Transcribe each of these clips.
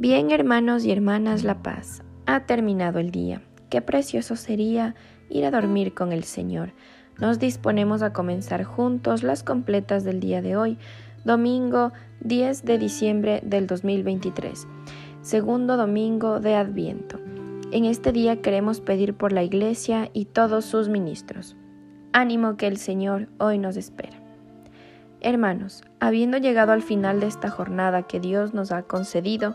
Bien, hermanos y hermanas, la paz. Ha terminado el día. Qué precioso sería ir a dormir con el Señor. Nos disponemos a comenzar juntos las completas del día de hoy, domingo 10 de diciembre del 2023, segundo domingo de Adviento. En este día queremos pedir por la Iglesia y todos sus ministros. Ánimo que el Señor hoy nos espera. Hermanos, habiendo llegado al final de esta jornada que Dios nos ha concedido,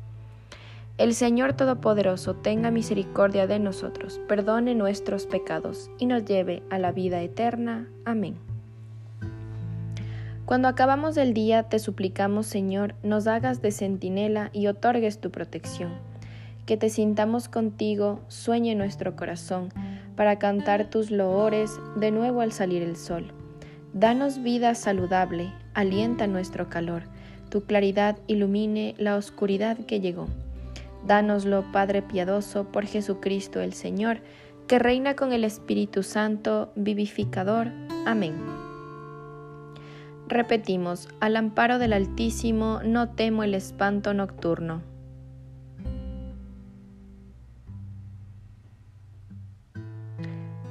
El Señor Todopoderoso tenga misericordia de nosotros, perdone nuestros pecados y nos lleve a la vida eterna. Amén. Cuando acabamos el día, te suplicamos, Señor, nos hagas de centinela y otorgues tu protección. Que te sintamos contigo, sueñe nuestro corazón para cantar tus loores de nuevo al salir el sol. Danos vida saludable, alienta nuestro calor, tu claridad ilumine la oscuridad que llegó. Dánoslo, Padre piadoso, por Jesucristo el Señor, que reina con el Espíritu Santo, vivificador. Amén. Repetimos, al amparo del Altísimo no temo el espanto nocturno.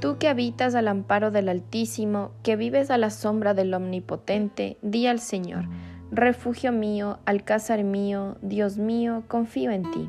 Tú que habitas al amparo del Altísimo, que vives a la sombra del Omnipotente, di al Señor, refugio mío, alcázar mío, Dios mío, confío en ti.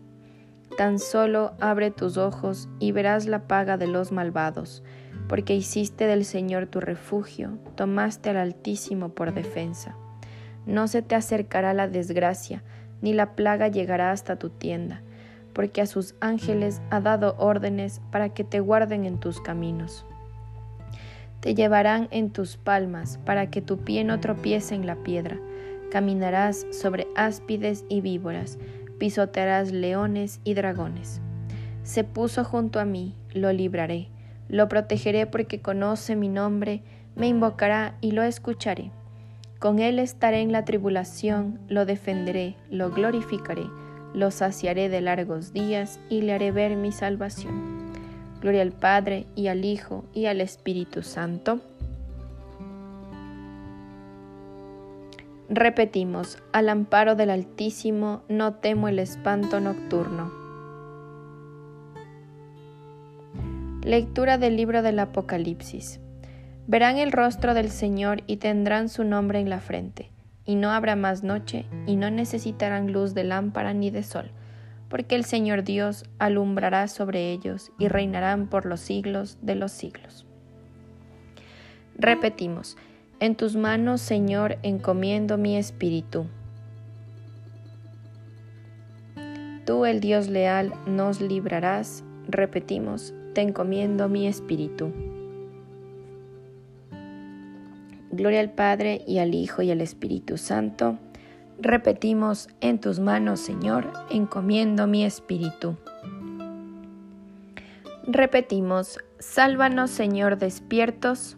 Tan solo abre tus ojos y verás la paga de los malvados, porque hiciste del Señor tu refugio, tomaste al Altísimo por defensa. No se te acercará la desgracia, ni la plaga llegará hasta tu tienda porque a sus ángeles ha dado órdenes para que te guarden en tus caminos. Te llevarán en tus palmas para que tu pie no tropiece en la piedra. Caminarás sobre áspides y víboras, pisotearás leones y dragones. Se puso junto a mí, lo libraré, lo protegeré porque conoce mi nombre, me invocará y lo escucharé. Con él estaré en la tribulación, lo defenderé, lo glorificaré lo saciaré de largos días y le haré ver mi salvación. Gloria al Padre y al Hijo y al Espíritu Santo. Repetimos, al amparo del Altísimo no temo el espanto nocturno. Lectura del libro del Apocalipsis. Verán el rostro del Señor y tendrán su nombre en la frente y no habrá más noche, y no necesitarán luz de lámpara ni de sol, porque el Señor Dios alumbrará sobre ellos y reinarán por los siglos de los siglos. Repetimos, en tus manos, Señor, encomiendo mi espíritu. Tú, el Dios leal, nos librarás. Repetimos, te encomiendo mi espíritu. Gloria al Padre y al Hijo y al Espíritu Santo. Repetimos, en tus manos, Señor, encomiendo mi espíritu. Repetimos, sálvanos, Señor, despiertos.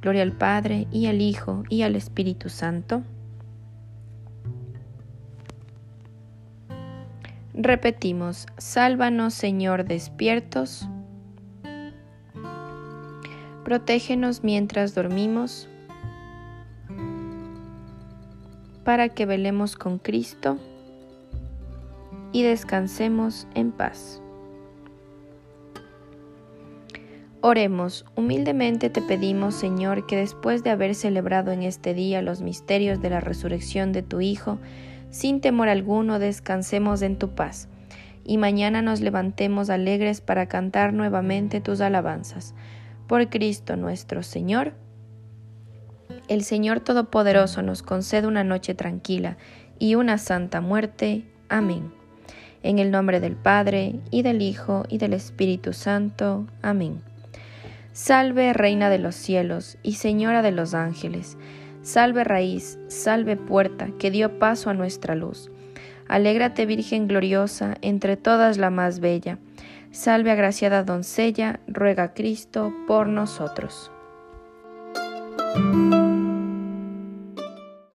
Gloria al Padre y al Hijo y al Espíritu Santo. Repetimos, sálvanos Señor despiertos, protégenos mientras dormimos, para que velemos con Cristo y descansemos en paz. Oremos, humildemente te pedimos, Señor, que después de haber celebrado en este día los misterios de la resurrección de tu Hijo, sin temor alguno descansemos en tu paz, y mañana nos levantemos alegres para cantar nuevamente tus alabanzas. Por Cristo nuestro Señor. El Señor Todopoderoso nos concede una noche tranquila y una santa muerte. Amén. En el nombre del Padre, y del Hijo, y del Espíritu Santo. Amén. Salve, Reina de los cielos, y Señora de los ángeles Salve raíz, salve puerta, que dio paso a nuestra luz. Alégrate Virgen gloriosa, entre todas la más bella. Salve agraciada doncella, ruega Cristo por nosotros.